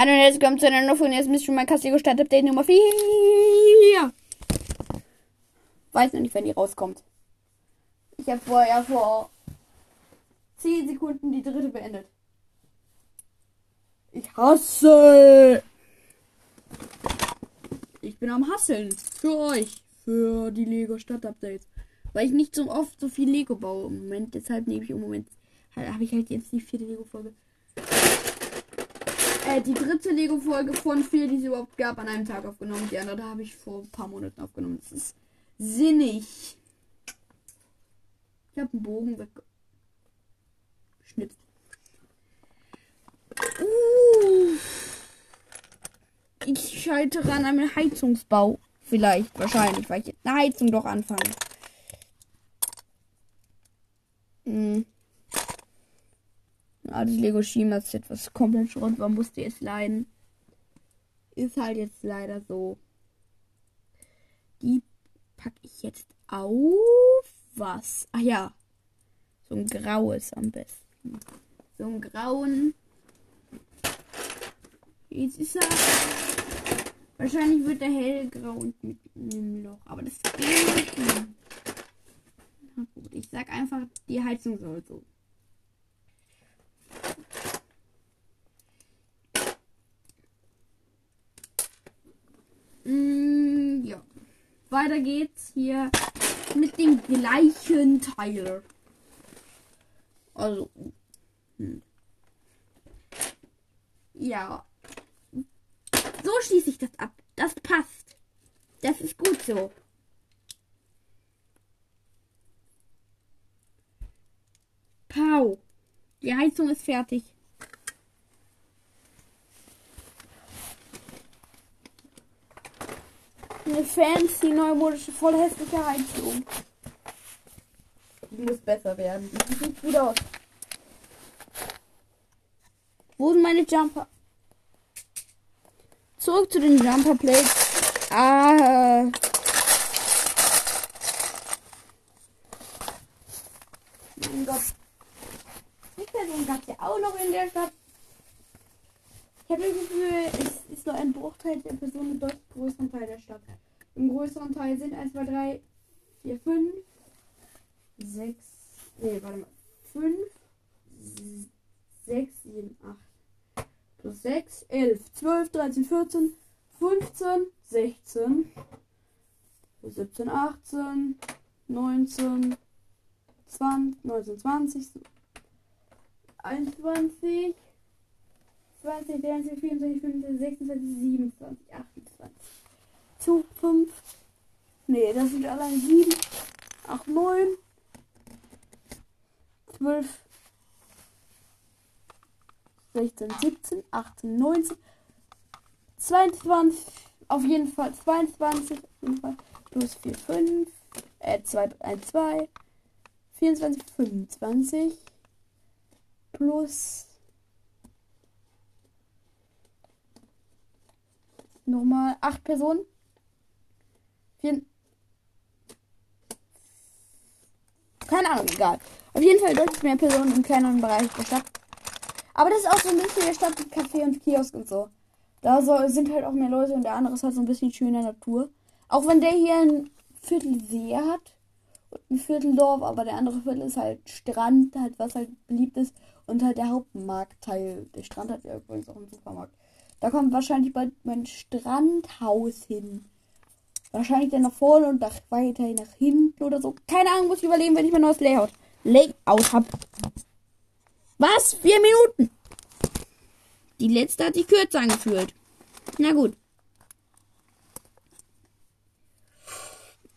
Hallo und herzlich willkommen zu einer neuen Folge. Jetzt müsst ihr mal Castillo Stadt Update Nummer 4. Weiß noch nicht, wenn die rauskommt. Ich habe vorher vor 10 Sekunden die dritte beendet. Ich hasse. Ich bin am Hasseln. Für euch. Für die Lego Stadt Updates. Weil ich nicht so oft so viel Lego baue im Moment. Deshalb nehme ich im Moment. Habe ich halt jetzt die vierte Lego-Folge. Äh, die dritte Lego-Folge von vier, die es überhaupt gab, an einem Tag aufgenommen. Die andere habe ich vor ein paar Monaten aufgenommen. Das ist sinnig. Ich habe einen Bogen weggeschnitzt. Uh. Ich scheitere an einem Heizungsbau. Vielleicht, wahrscheinlich, weil ich jetzt eine Heizung doch anfange. Hm. Ah, das Lego Shima ist etwas komplett Schrott war, musste es leiden. Ist halt jetzt leider so. Die packe ich jetzt auf. Was? Ach ja. So ein graues am besten. So ein grauen. Jetzt ist er. Wahrscheinlich wird er hellgrau und mit einem Loch. Aber das geht nicht. Na gut, ich sag einfach, die Heizung soll so. Mm, ja. Weiter geht's hier mit dem gleichen Teil. Also. Hm. Ja. So schließe ich das ab. Das passt. Das ist gut so. Pau. Die Heizung ist fertig. Eine fancy neumodische, voll hässliche Heizung. Die muss besser werden. Die sieht gut aus. Wo sind meine Jumper? Zurück zu den Jumper Plates. Ah. Mein Gott. Die Person gab es ja auch noch in der Stadt. Ich habe das Gefühl, es ist nur ein Bruchteil der Person im deutlich größeren Teil der Stadt. Im größeren Teil sind 1, 2, 3, 4, 5, 6, nee, warte mal, 5, 6, 7, 8, plus 6, 11, 12, 13, 14, 15, 16, 17, 18, 19, 20, 19, 20, 21, 20, 23, 24, 25, 26, 27, 28. Zu 5. Nee, das sind allein 7, 8, 9, 12, 16, 17, 18, 19, 22, auf jeden Fall 22, auf jeden Fall plus 4, 5, äh, 2, 1, 2, 24, 25, plus nochmal 8 Personen. Vier, keine Ahnung, egal. Auf jeden Fall deutlich mehr Personen im kleineren Bereich der Stadt. Aber das ist auch so ein bisschen der Stadt mit Café und Kiosk und so. Da so, sind halt auch mehr Leute und der andere ist halt so ein bisschen schöner Natur. Auch wenn der hier ein Viertel See hat und ein Viertel Dorf, aber der andere Viertel ist halt Strand, halt was halt beliebt ist und halt der Hauptmarktteil. Der Strand hat ja übrigens auch einen Supermarkt. Da kommt wahrscheinlich bald mein Strandhaus hin. Wahrscheinlich dann nach vorne und nach weiter nach hinten oder so. Keine Ahnung, muss ich überlegen, wenn ich mein neues Layout, Layout hab. Was? Vier Minuten? Die letzte hat sich kürzer angefühlt. Na gut.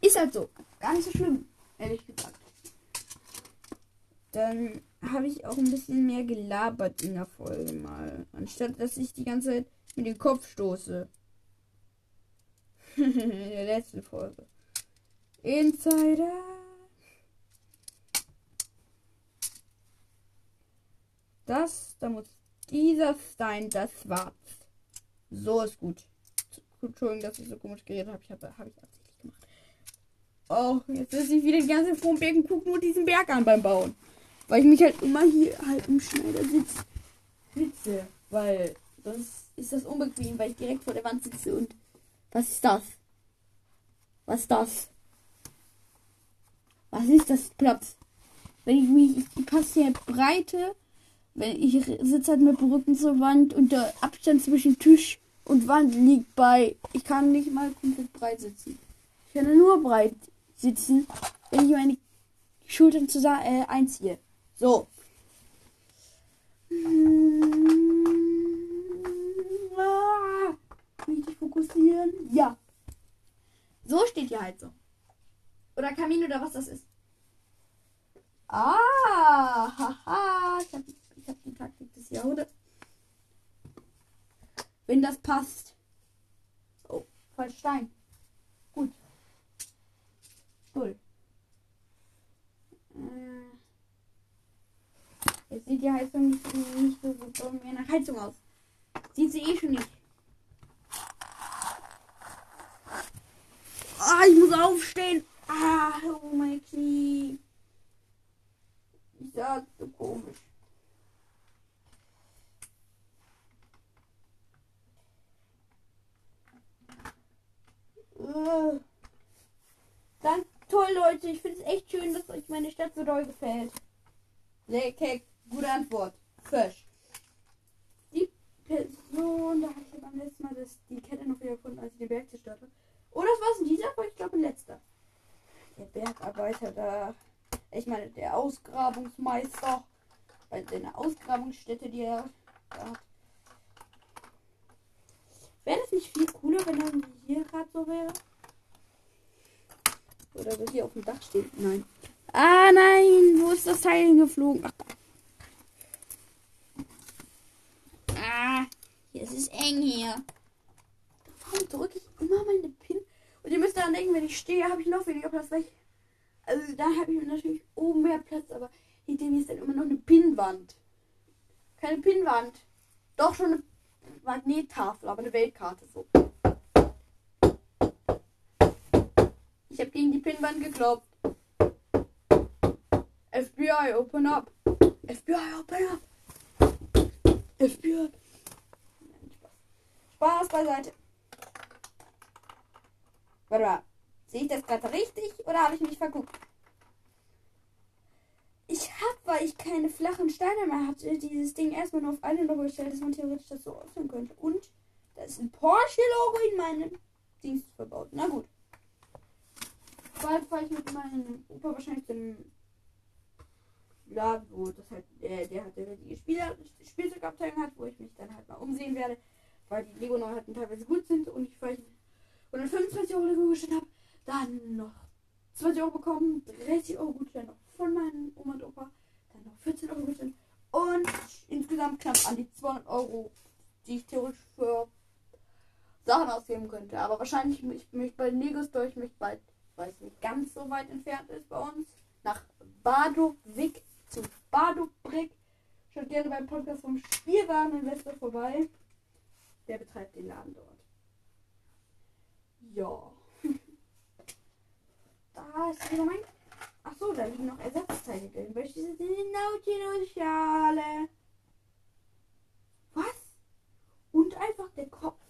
Ist halt so. Gar nicht so schlimm, ehrlich gesagt. Dann habe ich auch ein bisschen mehr gelabert in der Folge mal. Anstatt dass ich die ganze Zeit mit dem Kopf stoße. in der letzten Folge. Insider. Das, da muss dieser Stein, das war's. So ist gut. Entschuldigung, dass ich so komisch geredet habe. Ich habe hab ich absichtlich gemacht. Oh, jetzt ist ich wieder die ganze Zeit vor dem und gucke nur diesen Berg an beim Bauen. Weil ich mich halt immer hier halt im Schneidersitz sitze. Weil Sonst ist das unbequem, weil ich direkt vor der Wand sitze und. Was ist das? Was ist das? Was ist das Platz? Wenn ich mich. Ich passe hier Breite. Wenn ich sitze halt mit dem Rücken zur Wand und der Abstand zwischen Tisch und Wand liegt bei. Ich kann nicht mal komplett breit sitzen. Ich kann nur breit sitzen, wenn ich meine Schultern zusammen äh, einziehe. So. Ah, Richtig fokussieren. Ja. So steht die Heizung. Oder Kamin oder was das ist. Ah, haha. Ich habe hab die Taktik des Jahrhunderts. Wenn das passt. Oh, falsch Stein. Gut. Cool. Äh, Jetzt sieht die Heizung nicht, nicht so gut mehr nach Heizung aus. Sieht sie eh schon nicht. Ah, ich muss aufstehen. Ah, oh mein Knie. Ich so komisch. Dann toll, Leute. Ich finde es echt schön, dass euch meine Stadt so doll gefällt. Sehr keck. Gute Antwort. Fisch. Die Person, da habe ich beim letzten Mal das, die Kette noch wieder gefunden, als ich den Berg zerstört habe. Oh, das war es in dieser Folge, ich glaube, ein letzter. Der Da. Ich meine, der Ausgrabungsmeister. Bei seiner Ausgrabungsstätte, die er da hat. Wäre das nicht viel cooler, wenn er hier gerade so wäre? Oder so hier auf dem Dach steht? Nein. Ah, nein! Wo ist das Teil hingeflogen? Ach, Ah, hier ist es eng hier. Warum drücke ich immer meine Pin? Und ihr müsst daran denken, wenn ich stehe, habe ich noch weniger Platz. Weil ich, also da habe ich natürlich oben mehr Platz, aber hinter mir ist dann immer noch eine Pinnwand. Keine Pinnwand. Doch schon eine Magnettafel, aber eine Weltkarte so. Ich habe gegen die Pinnwand geklopft. FBI, open up. FBI, open up. FBI. Spaß beiseite. Warte mal. Sehe ich das gerade richtig oder habe ich mich verguckt? Ich habe, weil ich keine flachen Steine mehr hatte, dieses Ding erstmal nur auf eine Logo gestellt, dass man theoretisch das so öffnen könnte. Und da ist ein Porsche-Logo in meinem Dings verbaut. Na gut. Bald fahre ich mit meinem Opa wahrscheinlich zum Laden, wo das halt, äh, der halt die Spieler, Spielzeugabteilung hat, wo ich mich dann halt mal umsehen werde, weil die Lego-Neuheiten teilweise gut sind und ich vielleicht 125 Euro Lego Gutschein habe, dann noch 20 Euro bekommen, 30 Euro Gutschein noch von meinem Oma und Opa, dann noch 14 Euro Gutschein und insgesamt knapp an die 200 Euro, die ich theoretisch für Sachen ausgeben könnte. Aber wahrscheinlich, ich möchte bei Lego Store, ich möchte bald, weil es nicht ganz so weit entfernt ist bei uns, nach Badowik zu Badobrick. Schaut gerne beim Podcast vom Spielwareninvestor vorbei. Der betreibt den Laden dort. Ja. da ist wieder mein. Ach so, da liegen noch Ersatzteile drin. Welche sind die Nautilus-Schale? Was? Und einfach der Kopf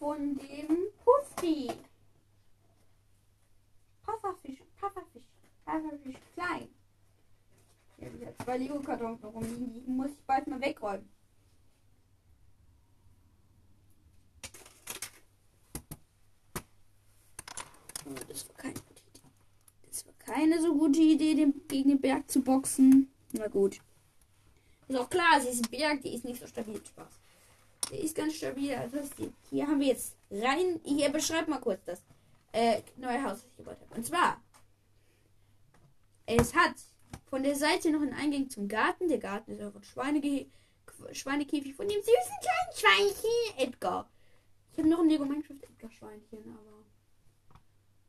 von dem Puffy. Pufferfisch, Pufferfisch, Pufferfisch klein. Hier ja zwei Lego-Kartons noch rumliegen, die muss ich bald mal wegräumen. Oh, das war keine gute Idee. Das war keine so gute Idee, den, gegen den Berg zu boxen. Na gut. Ist auch klar, sie ist ein Berg, die ist nicht so stabil. Spaß. Der ist ganz stabil. Also hier haben wir jetzt rein. Hier beschreib mal kurz das äh, neue Haus, das ich gebaut habe. Und zwar, es hat von der Seite noch einen Eingang zum Garten. Der Garten ist auch ein Schweinegehe Schweinekäfig von dem süßen kleinen Schweinchen Edgar. Ich habe noch ein Lego Minecraft Edgar Schweinchen, aber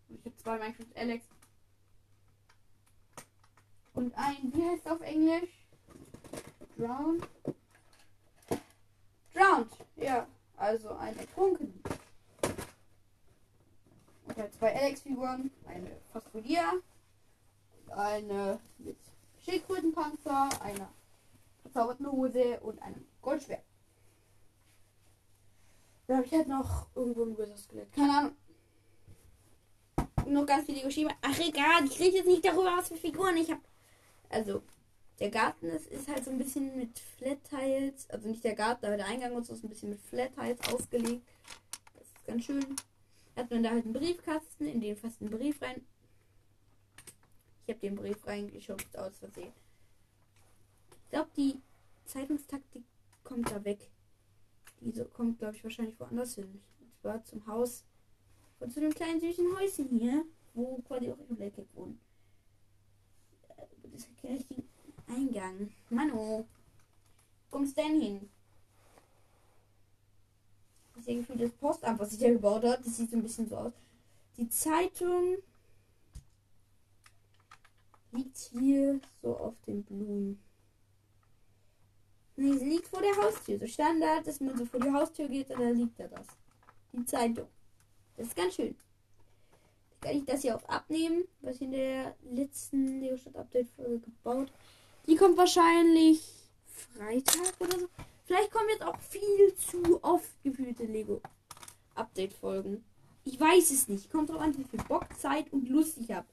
ich habe zwei Minecraft Alex. Und ein, wie heißt auf Englisch? Drowned. Drowned, ja. Also ein Ertrunken. Und halt zwei Alex-Figuren. Eine Phospholia. Eine mit Schildkrötenpanzer. Eine verzauberten Hose und einem Goldschwert. Da habe ich halt noch irgendwo ein Wizard-Skelett. Keine Ahnung. Noch ganz viele Lego-Schema. Ach egal, ich rede jetzt nicht darüber, was für Figuren ich habe. Also, der Garten ist, ist halt so ein bisschen mit Flat-Tiles. Also nicht der Garten, aber der Eingang und so ist ein bisschen mit Flat-Tiles ausgelegt. Das ist ganz schön. Hat man da halt einen Briefkasten, in den fast einen Brief rein. Ich habe den Brief reingeschubst aus Versehen. Ich glaube, die Zeitungstaktik kommt da weg. Diese kommt, glaube ich, wahrscheinlich woanders hin. Und zwar zum Haus und zu dem kleinen süßen Häuschen hier, wo quasi auch im Blackhead wohnen. Das ist Eingang. Mano, kommst denn hin? Ist ja gefühlt das Postamt, was ich da gebaut habe. Das sieht so ein bisschen so aus. Die Zeitung liegt hier so auf den Blumen. Nee, sie liegt vor der Haustür. So Standard, dass man so vor die Haustür geht und dann liegt da das. Die Zeitung. Das ist ganz schön. Kann ich das hier auch abnehmen, was ich in der letzten Lego Stadt Update Folge gebaut. Die kommt wahrscheinlich Freitag oder so. Vielleicht kommen jetzt auch viel zu oft gefühlte Lego Update Folgen. Ich weiß es nicht. Kommt drauf an, wie viel Bock, Zeit und Lust ich habe.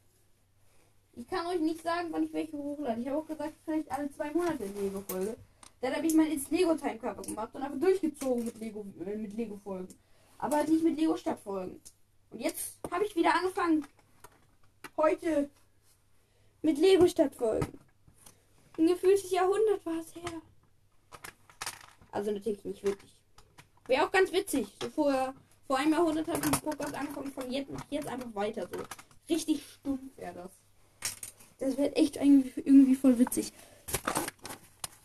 Ich kann euch nicht sagen, wann ich welche hochlade. Ich habe auch gesagt, vielleicht alle zwei Monate Lego Folge. Dann habe ich mein ins Lego Time Cover gemacht und einfach durchgezogen mit äh, mit Lego Folgen. Aber nicht mit Lego Stadt Folgen. Und jetzt habe ich wieder angefangen. Heute mit Lego Stadt Folgen. Ein gefühltes Jahrhundert war es her. Also natürlich nicht wirklich. Wäre auch ganz witzig. So vor, vor einem Jahrhundert ich den Podcast angefangen, von jetzt, jetzt einfach weiter so. Richtig stumpf wäre das. Das wäre echt irgendwie, irgendwie voll witzig.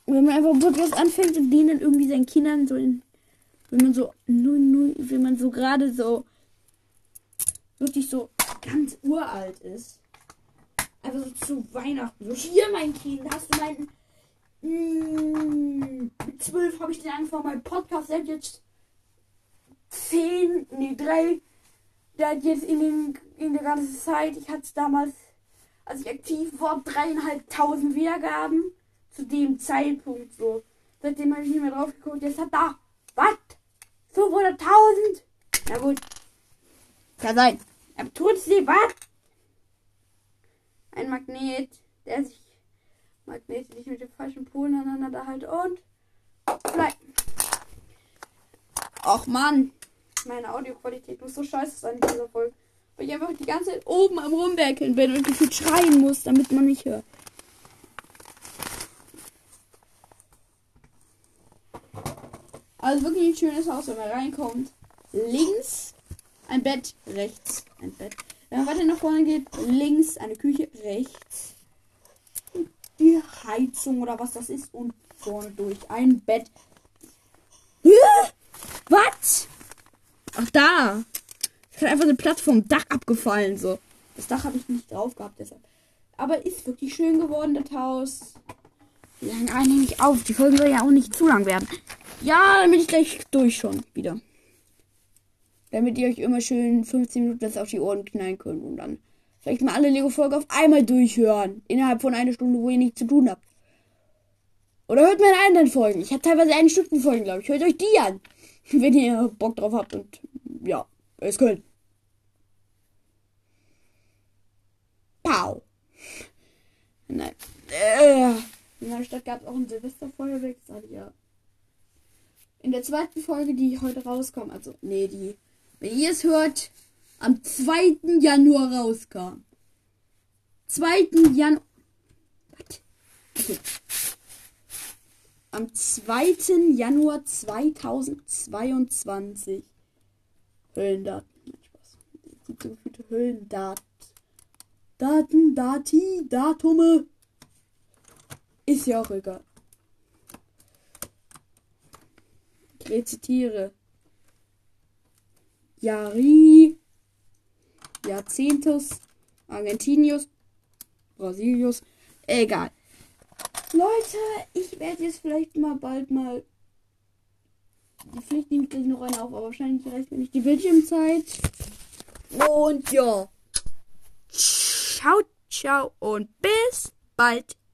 Wenn man einfach einen anfängt und den dann irgendwie seinen Kindern so in. Wenn man so. Wenn man so gerade so. Wirklich so ganz uralt ist. Einfach so zu Weihnachten. So, hier, mein Kind, hast du meinen. Mm, mit zwölf habe ich den angefangen, meinen Podcast. Hat jetzt zehn, nee, drei. Der hat jetzt in, den, in der ganzen Zeit, ich hatte es damals, als ich aktiv war, dreieinhalbtausend Wiedergaben. Zu dem Zeitpunkt so. Seitdem habe ich nicht mehr drauf geguckt. Jetzt hat da. Was? 500.000? Na gut. Kann sein. Aber trotzdem, was? Magnet, der sich magnetisch mit dem falschen Polen aneinander halt und vielleicht. Och Mann, meine Audioqualität muss so scheiße sein in dieser Folge. Weil ich einfach die ganze Zeit oben am Rumwerkeln bin und gefühlt schreien muss, damit man mich hört. Also wirklich ein schönes Haus, wenn man reinkommt. Links ein Bett, rechts ein Bett. Wenn man weiter nach vorne geht, links eine Küche, rechts die Heizung oder was das ist und vorne durch ein Bett. Was? Ach da. Es hat einfach eine Plattform Dach abgefallen so. Das Dach habe ich nicht drauf gehabt deshalb. Aber ist wirklich schön geworden das Haus. Wir hängen eigentlich nicht auf. Die Folge soll ja auch nicht zu lang werden. Ja, dann bin ich gleich durch schon wieder. Damit ihr euch immer schön 15 Minuten das auf die Ohren knallen könnt und dann vielleicht mal alle Lego-Folgen auf einmal durchhören. Innerhalb von einer Stunde, wo ihr nichts zu tun habt. Oder hört meine anderen Folgen. Ich habe teilweise eine Stunde Folgen, glaube ich. Hört euch die an. Wenn ihr Bock drauf habt und ja, es könnt. Pau. Nein. Äh, in meiner Stadt gab es auch ein Silvesterfeuerwerk, sag ich ja. In der zweiten Folge, die heute rauskommt, also, nee, die, wenn ihr es hört, am 2. Januar rauskam. 2. Januar. Okay. Am 2. Januar 2022. Höllendaten. Gefühlte Höllendaten. Daten, Dati, Datume. Ist ja auch egal. Ich rezitiere. Jari. Jahrzehntes. Argentinius. Brasilius. Egal. Leute, ich werde jetzt vielleicht mal bald mal. Die Pflicht nehme ich gleich noch eine auf, aber wahrscheinlich reicht mir nicht die Bildschirmzeit. Und ja. Ciao, ciao und bis bald.